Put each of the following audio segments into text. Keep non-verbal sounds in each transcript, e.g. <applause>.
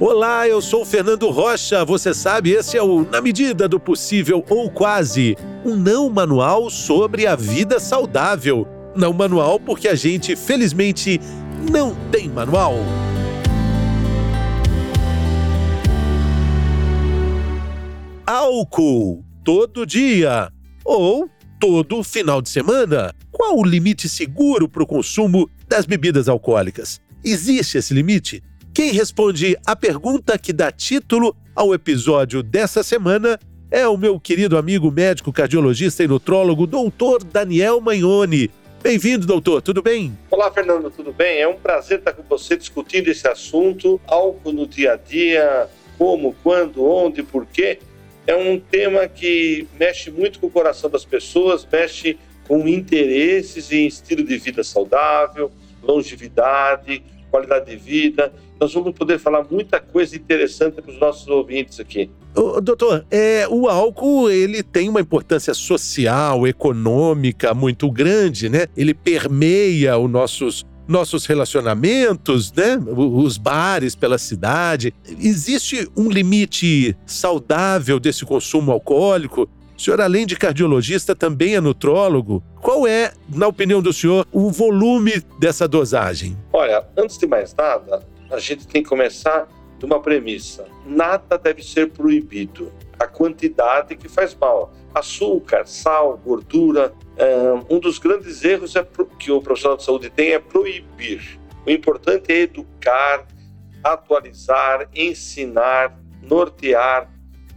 Olá, eu sou Fernando Rocha. Você sabe, esse é o Na Medida do Possível ou Quase um não manual sobre a vida saudável. Não manual porque a gente, felizmente, não tem manual. Álcool todo dia ou todo final de semana. Qual o limite seguro para o consumo das bebidas alcoólicas? Existe esse limite? Quem responde a pergunta que dá título ao episódio dessa semana é o meu querido amigo médico cardiologista e nutrólogo, doutor Daniel Magnoni. Bem-vindo, doutor, tudo bem? Olá, Fernando, tudo bem? É um prazer estar com você discutindo esse assunto, álcool no dia a dia, como, quando, onde, por quê. É um tema que mexe muito com o coração das pessoas, mexe com interesses em estilo de vida saudável, longevidade, qualidade de vida. Nós vamos poder falar muita coisa interessante para os nossos ouvintes aqui. Ô, doutor, é, o álcool ele tem uma importância social, econômica muito grande, né? Ele permeia os nossos nossos relacionamentos, né? Os bares pela cidade. Existe um limite saudável desse consumo alcoólico? O senhor, além de cardiologista, também é nutrólogo. Qual é, na opinião do senhor, o volume dessa dosagem? Olha, antes de mais nada, a gente tem que começar de uma premissa: nada deve ser proibido. A quantidade que faz mal. Açúcar, sal, gordura. Um dos grandes erros é que o profissional de saúde tem é proibir. O importante é educar, atualizar, ensinar, nortear,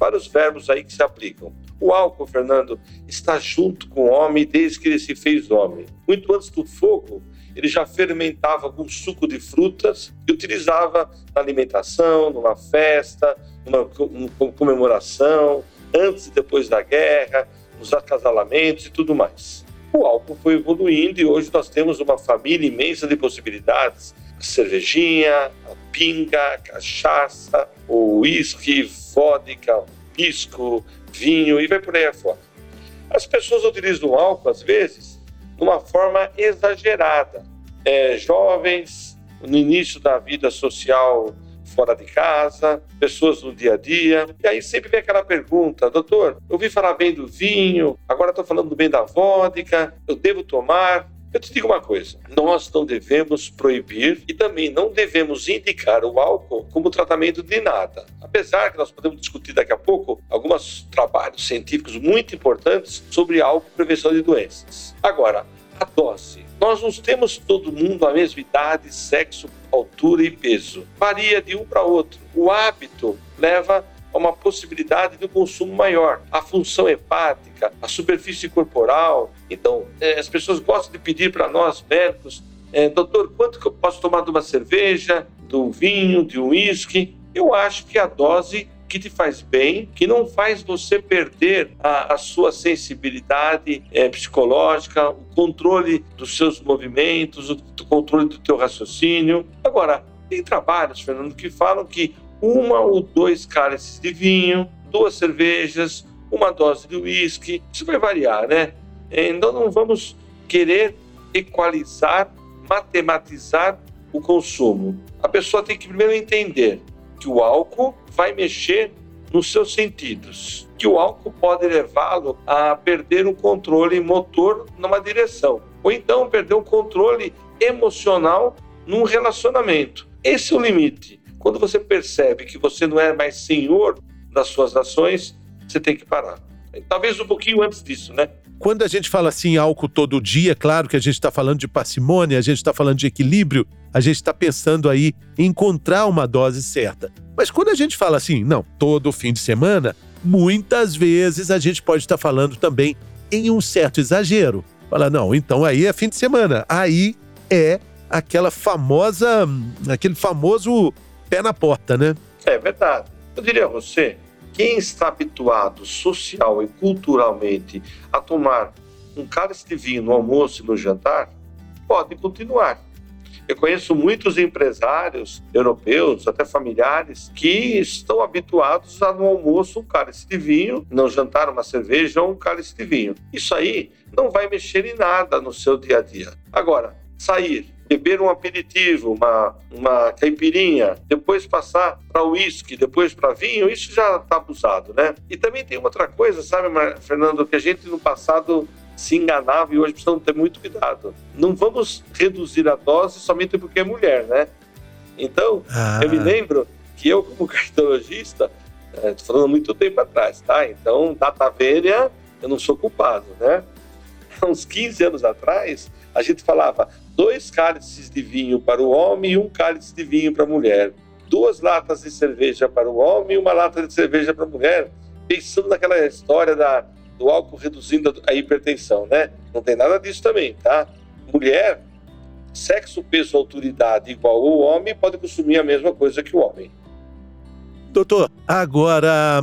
vários verbos aí que se aplicam. O álcool, Fernando, está junto com o homem desde que ele se fez homem. Muito antes do fogo, ele já fermentava com suco de frutas e utilizava na alimentação, numa festa, numa comemoração, antes e depois da guerra, nos acasalamentos e tudo mais. O álcool foi evoluindo e hoje nós temos uma família imensa de possibilidades. A cervejinha, a pinga, a cachaça, o uísque, vodka, pisco, vinho e vai por aí afora. As pessoas utilizam o álcool, às vezes, de uma forma exagerada. É, jovens, no início da vida social fora de casa, pessoas no dia a dia. E aí sempre vem aquela pergunta, doutor, eu ouvi falar bem do vinho, agora estou falando bem da vodka, eu devo tomar? Eu te digo uma coisa: nós não devemos proibir e também não devemos indicar o álcool como tratamento de nada. Apesar que nós podemos discutir daqui a pouco alguns trabalhos científicos muito importantes sobre álcool e prevenção de doenças. Agora, a dose. Nós não temos todo mundo a mesma idade, sexo, altura e peso. Varia de um para outro. O hábito leva a uma possibilidade de um consumo maior. A função hepática, a superfície corporal. Então, é, as pessoas gostam de pedir para nós, médicos, é, doutor, quanto que eu posso tomar de uma cerveja, de um vinho, de um uísque? Eu acho que a dose que te faz bem, que não faz você perder a, a sua sensibilidade é, psicológica, o controle dos seus movimentos, o, o controle do teu raciocínio. Agora, tem trabalhos, Fernando, que falam que uma ou dois cálices de vinho, duas cervejas, uma dose de uísque. Isso vai variar, né? Então não vamos querer equalizar, matematizar o consumo. A pessoa tem que primeiro entender que o álcool vai mexer nos seus sentidos, que o álcool pode levá-lo a perder o controle motor numa direção, ou então perder o controle emocional num relacionamento. Esse é o limite. Quando você percebe que você não é mais senhor das suas ações, você tem que parar. Talvez um pouquinho antes disso, né? Quando a gente fala assim, álcool todo dia, claro que a gente está falando de parcimônia, a gente está falando de equilíbrio, a gente está pensando aí em encontrar uma dose certa. Mas quando a gente fala assim, não, todo fim de semana, muitas vezes a gente pode estar tá falando também em um certo exagero. Fala, não, então aí é fim de semana. Aí é aquela famosa, aquele famoso pé na porta, né? É verdade. Eu diria a você, quem está habituado social e culturalmente a tomar um cálice de vinho no almoço e no jantar, pode continuar. Eu conheço muitos empresários europeus, até familiares, que estão habituados a no almoço um cálice de vinho, no jantar uma cerveja ou um cálice de vinho. Isso aí não vai mexer em nada no seu dia a dia. Agora, sair beber um aperitivo, uma, uma caipirinha, depois passar para uísque, depois para vinho, isso já está abusado, né? E também tem outra coisa, sabe, Fernando, que a gente no passado se enganava e hoje precisamos ter muito cuidado. Não vamos reduzir a dose somente porque é mulher, né? Então, ah. eu me lembro que eu, como cardiologista, estou é, falando muito tempo atrás, tá? Então, data vênia, eu não sou culpado, né? <laughs> Há uns 15 anos atrás, a gente falava dois cálices de vinho para o homem e um cálice de vinho para a mulher. Duas latas de cerveja para o homem e uma lata de cerveja para a mulher. Pensando naquela história da, do álcool reduzindo a hipertensão, né? Não tem nada disso também, tá? Mulher, sexo, peso, autoridade igual ao homem, pode consumir a mesma coisa que o homem. Doutor, agora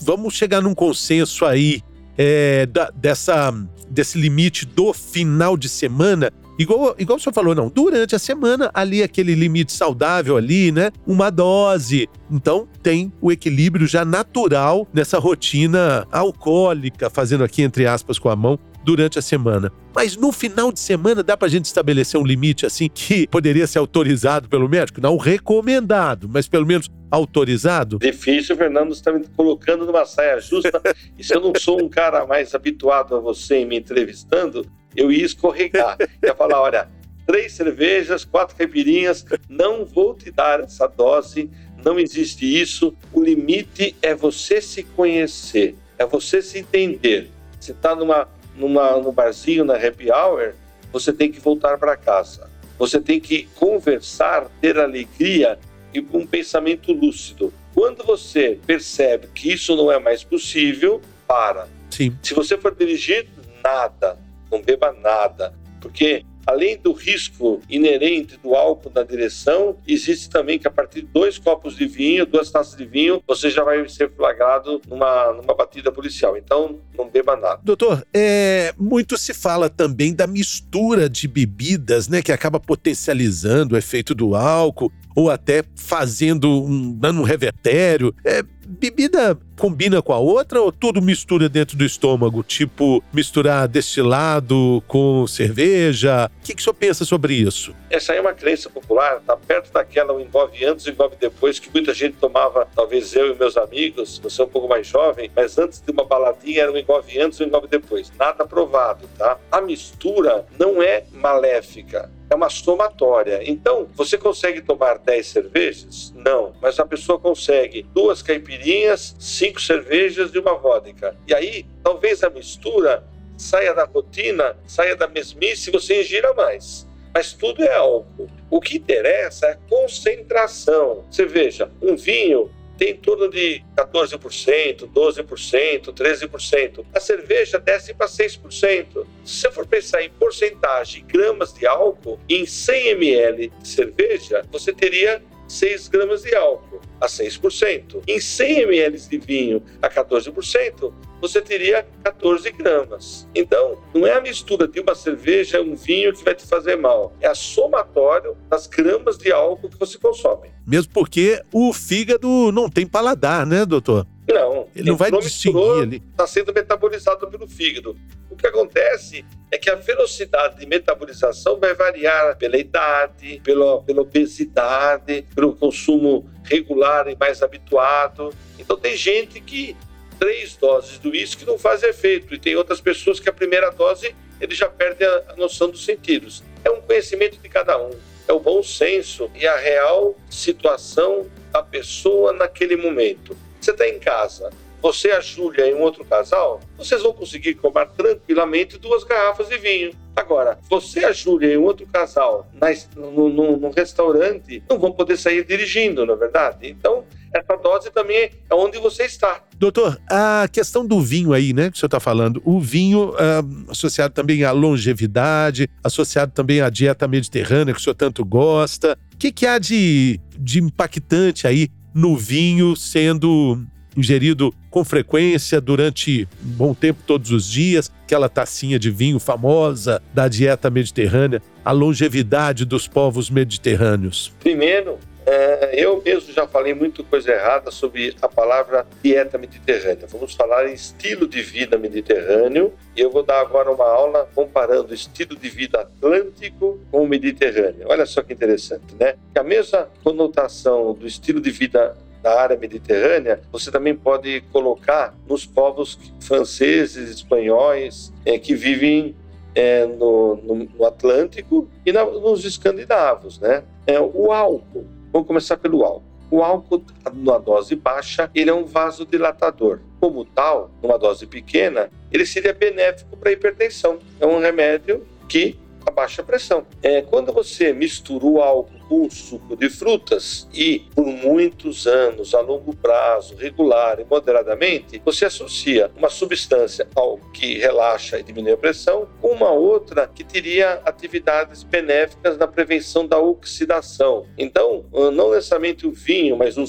vamos chegar num consenso aí é, da, dessa, desse limite do final de semana. Igual, igual o senhor falou, não, durante a semana, ali aquele limite saudável ali, né? Uma dose. Então tem o equilíbrio já natural nessa rotina alcoólica, fazendo aqui entre aspas com a mão, durante a semana. Mas no final de semana dá pra gente estabelecer um limite assim que poderia ser autorizado pelo médico? Não recomendado, mas pelo menos autorizado? Difícil, Fernando, você está me colocando numa saia justa. <laughs> e se eu não sou um cara mais habituado a você em me entrevistando, eu ia escorregar. Ia falar: olha, três cervejas, quatro caipirinhas, não vou te dar essa dose, não existe isso. O limite é você se conhecer, é você se entender. Você está numa numa, no barzinho, na happy hour, você tem que voltar para casa. Você tem que conversar, ter alegria e um pensamento lúcido. Quando você percebe que isso não é mais possível, para. Sim. Se você for dirigir, nada, não beba nada, porque Além do risco inerente do álcool na direção, existe também que a partir de dois copos de vinho, duas taças de vinho, você já vai ser flagrado numa, numa batida policial. Então, não beba nada. Doutor, é, muito se fala também da mistura de bebidas, né, que acaba potencializando o efeito do álcool ou até fazendo um dando um revertério. É, bebida combina com a outra ou tudo mistura dentro do estômago? Tipo, misturar destilado com cerveja? O que, que o senhor pensa sobre isso? Essa é uma crença popular, tá perto daquela envolve antes e envolve depois, que muita gente tomava, talvez eu e meus amigos, você é um pouco mais jovem, mas antes de uma baladinha era um envolve antes e envolve depois. Nada provado, tá? A mistura não é maléfica é uma somatória. Então, você consegue tomar 10 cervejas? Não, mas a pessoa consegue duas caipirinhas, cinco cervejas e uma vodka. E aí, talvez a mistura saia da rotina, saia da mesmice e você ingira mais. Mas tudo é álcool. O que interessa é a concentração. Você veja, um vinho tem em torno de 14%, 12%, 13%. A cerveja desce para 6%. Se você for pensar em porcentagem, gramas de álcool, em 100 ml de cerveja, você teria 6 gramas de álcool a 6%. Em 100 ml de vinho a 14%, você teria 14 gramas. Então, não é a mistura de uma cerveja um vinho que vai te fazer mal, é a somatório das gramas de álcool que você consome. Mesmo porque o fígado não tem paladar, né, doutor? Não. Ele não vai distinguir ali. Está sendo metabolizado pelo fígado. O que acontece é que a velocidade de metabolização vai variar pela idade, pela, pela obesidade, pelo consumo regular e mais habituado. Então tem gente que três doses do uísque não faz efeito e tem outras pessoas que a primeira dose ele já perde a, noção dos sentidos. É um conhecimento de cada um, é o bom senso e a real situação da pessoa naquele momento. Você está em casa, você, a Júlia e um outro casal, vocês vão conseguir tomar tranquilamente duas garrafas de vinho. Agora, você, a Júlia e um outro casal no, no, restaurante não vão poder sair dirigindo, na é verdade? Então, essa dose também é onde você está. Doutor, a questão do vinho aí, né, que o senhor está falando, o vinho associado também à longevidade, associado também à dieta mediterrânea, que o senhor tanto gosta. O que, que há de, de impactante aí no vinho sendo ingerido com frequência durante um bom tempo, todos os dias, aquela tacinha de vinho famosa da dieta mediterrânea, a longevidade dos povos mediterrâneos? Primeiro, É, eu mesmo já falei muito coisa errada sobre a palavra dieta mediterrânea. Vamos falar em estilo de vida mediterrâneo e eu vou dar agora uma aula comparando o estilo de vida atlântico com o mediterrâneo. Olha só que interessante, né? Que a mesma conotação do estilo de vida da área mediterrânea, você também pode colocar nos povos franceses, espanhóis, é, que vivem é, no, no, no, Atlântico e na, nos escandinavos, né? É, o álcool, vamos começar pelo álcool. O álcool, numa dose baixa, ele é um vasodilatador. Como tal, numa dose pequena, ele seria benéfico para a hipertensão. É um remédio que a baixa pressão. É, quando você mistura o álcool com suco de frutas e por muitos anos, a longo prazo, regular e moderadamente, você associa uma substância ao que relaxa e diminui a pressão com uma outra que teria atividades benéficas na prevenção da oxidação. Então, não necessariamente o vinho, mas um,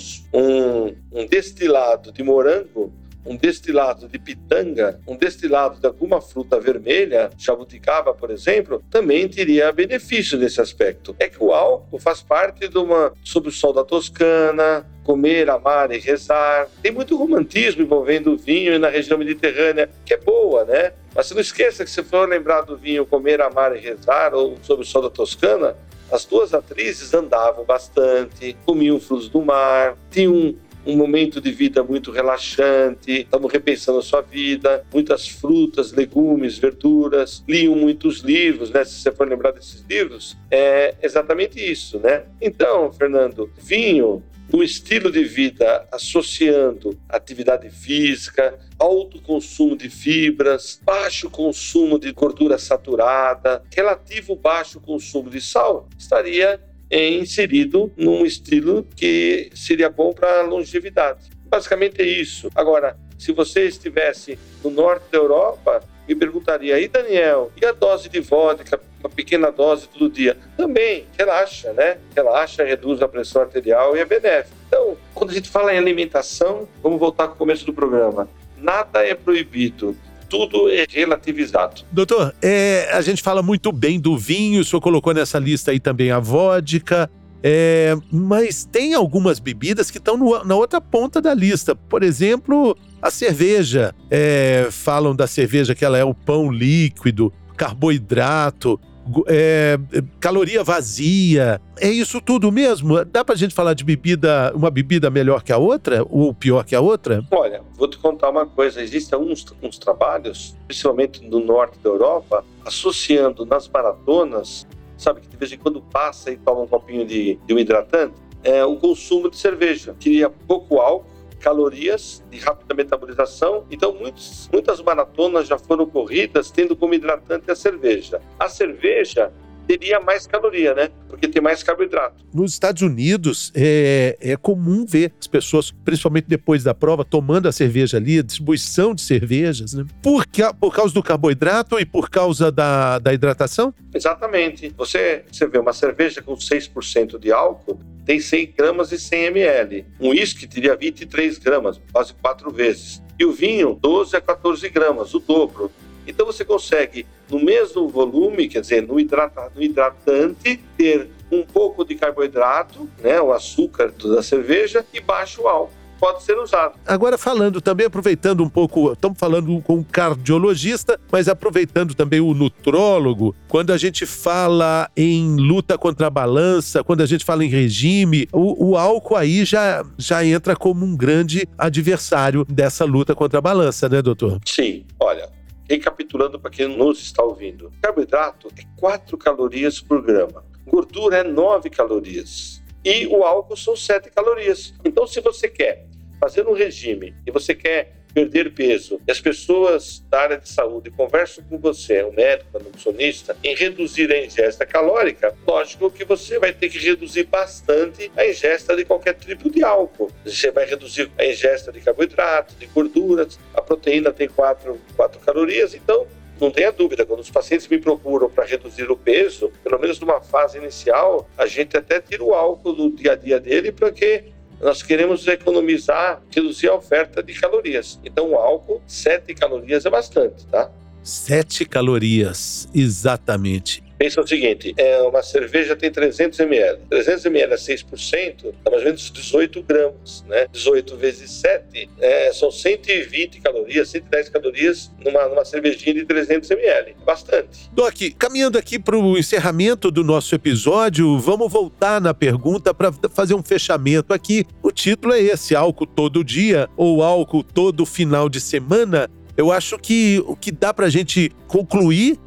um destilado de morango um destilado de pitanga, um destilado de alguma fruta vermelha, jabuticaba, por exemplo, também teria benefício nesse aspecto. É que o álcool faz parte de uma sob o sol da Toscana, comer, amar e rezar. Tem muito romantismo envolvendo o vinho na região mediterrânea, que é boa, né? Mas não esqueça que se for lembrar do vinho Comer, Amar e Rezar ou Sob o Sol da Toscana, as duas atrizes andavam bastante, comiam frutos do mar, tinham um momento de vida muito relaxante, estavam repensando a sua vida, muitas frutas, legumes, verduras, liam muitos livros, né? Se você for lembrar desses livros, é exatamente isso, né? Então, Fernando, vinho um estilo de vida associando atividade física, alto consumo de fibras, baixo consumo de gordura saturada, relativo baixo consumo de sal, estaria é inserido num estilo que seria bom para longevidade. Basicamente é isso. Agora, se você estivesse no norte da Europa, me perguntaria, e Daniel, e a dose de vodka, uma pequena dose todo dia? Também, relaxa, né? Relaxa, reduz a pressão arterial e é benéfico. Então, quando a gente fala em alimentação, vamos voltar para o começo do programa. Nada é proibido, tudo é relativizado. Doutor, é, a gente fala muito bem do vinho, o senhor colocou nessa lista aí também a vodka. É, mas tem algumas bebidas que estão na outra ponta da lista. Por exemplo, a cerveja. É, falam da cerveja que ela é o pão líquido, carboidrato é, caloria vazia. É isso tudo mesmo? Dá pra gente falar de bebida, uma bebida melhor que a outra ou pior que a outra? Olha, vou te contar uma coisa. Existem uns, uns trabalhos, principalmente no norte da Europa, associando nas maratonas, sabe, que de vez em quando passa e toma um copinho de, de um hidratante, é, o consumo de cerveja. Queria pouco álcool, calorias de rápida metabolização. Então, muitos, muitas maratonas já foram corridas tendo como hidratante a cerveja. A cerveja teria mais caloria, né? Porque tem mais carboidrato. Nos Estados Unidos, é, é comum ver as pessoas, principalmente depois da prova, tomando a cerveja ali, a distribuição de cervejas, né? Por, por causa do carboidrato e por causa da, da hidratação? Exatamente. Você, você vê uma cerveja com 6% de álcool, tem 100 gramas e 100 ml. Um uísque teria 23 gramas, quase quatro vezes. E o vinho, 12 a 14 gramas, o dobro. Então você consegue, no mesmo volume, quer dizer, no, hidrata, no hidratante, ter um pouco de carboidrato, né, o açúcar da cerveja, e baixo álcool pode ser usado. Agora falando também, aproveitando um pouco, estamos falando com um cardiologista, mas aproveitando também o nutrólogo, quando a gente fala em luta contra a balança, quando a gente fala em regime, o, o álcool aí já, já entra como um grande adversário dessa luta contra a balança, né, doutor? Sim, olha, Recapitulando para quem nos está ouvindo: carboidrato é 4 calorias por grama, gordura é 9 calorias. E o álcool são 7 calorias. Então, se você quer fazer um regime e você quer perder peso e as pessoas da área de saúde conversam com você, o médico, o nutricionista, em reduzir a ingesta calórica, lógico que você vai ter que reduzir bastante a ingesta de qualquer tipo de álcool. Você vai reduzir a ingesta de carboidratos, de gorduras, a proteína tem 4, 4 calorias, então não tenha dúvida, quando os pacientes me procuram para reduzir o peso, pelo menos numa fase inicial, a gente até tira o álcool do dia a dia dele para que nós queremos economizar, reduzir a oferta de calorias. Então, o álcool, 7 calorias é bastante, tá? 7 calorias, exatamente. Pensa o seguinte: é, uma cerveja tem 300 ml. 300 ml é 6%, dá mais ou menos 18 gramas, né? 18 vezes 7 é, são 120 calorias, 110 calorias numa, numa cervejinha de 300 ml. Bastante. Doc, caminhando aqui para o encerramento do nosso episódio, vamos voltar na pergunta para fazer um fechamento aqui. O título é esse: álcool todo dia ou álcool todo final de semana? Eu acho que o que dá para a gente concluir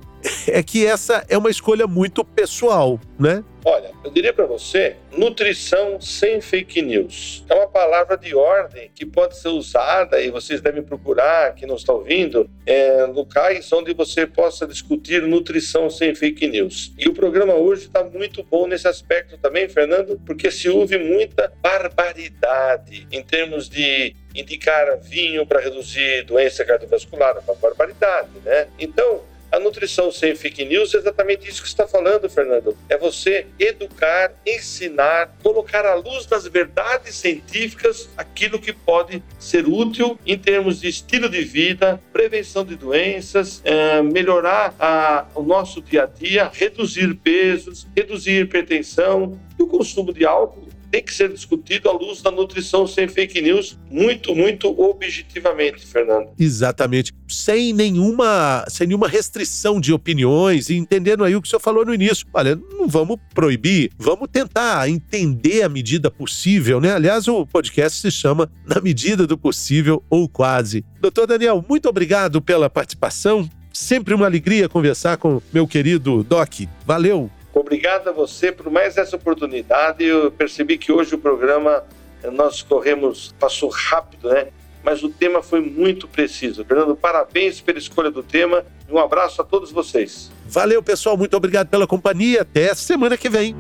é que essa é uma escolha muito pessoal, né? Olha, eu diria para você, nutrição sem fake news. É uma palavra de ordem que pode ser usada e vocês devem procurar, que não está ouvindo, é, locais onde você possa discutir nutrição sem fake news. E o programa hoje está muito bom nesse aspecto também, Fernando, porque se ouve muita barbaridade em termos de indicar vinho para reduzir doença cardiovascular, é uma barbaridade, né? Então, a nutrição sem fake news é exatamente isso que está falando, Fernando. É você educar, ensinar, colocar à luz das verdades científicas aquilo que pode ser útil em termos de estilo de vida, prevenção de doenças, é, melhorar a, o nosso dia a dia, reduzir pesos, reduzir hipertensão e o consumo de álcool tem que ser discutido à luz da nutrição sem fake news, muito, muito objetivamente, Fernando. Exatamente. Sem nenhuma, sem nenhuma restrição de opiniões, e entendendo aí o que o senhor falou no início. Olha, não vamos proibir, vamos tentar entender a medida possível, né? Aliás, o podcast se chama Na Medida do Possível ou Quase. Doutor Daniel, muito obrigado pela participação. Sempre uma alegria conversar com meu querido Doc. Valeu! Obrigado a você por mais essa oportunidade. Eu percebi que hoje o programa nós corremos, passou rápido, né? Mas o tema foi muito preciso. Fernando, parabéns pela escolha do tema um abraço a todos vocês. Valeu, pessoal. Muito obrigado pela companhia. Até semana que vem.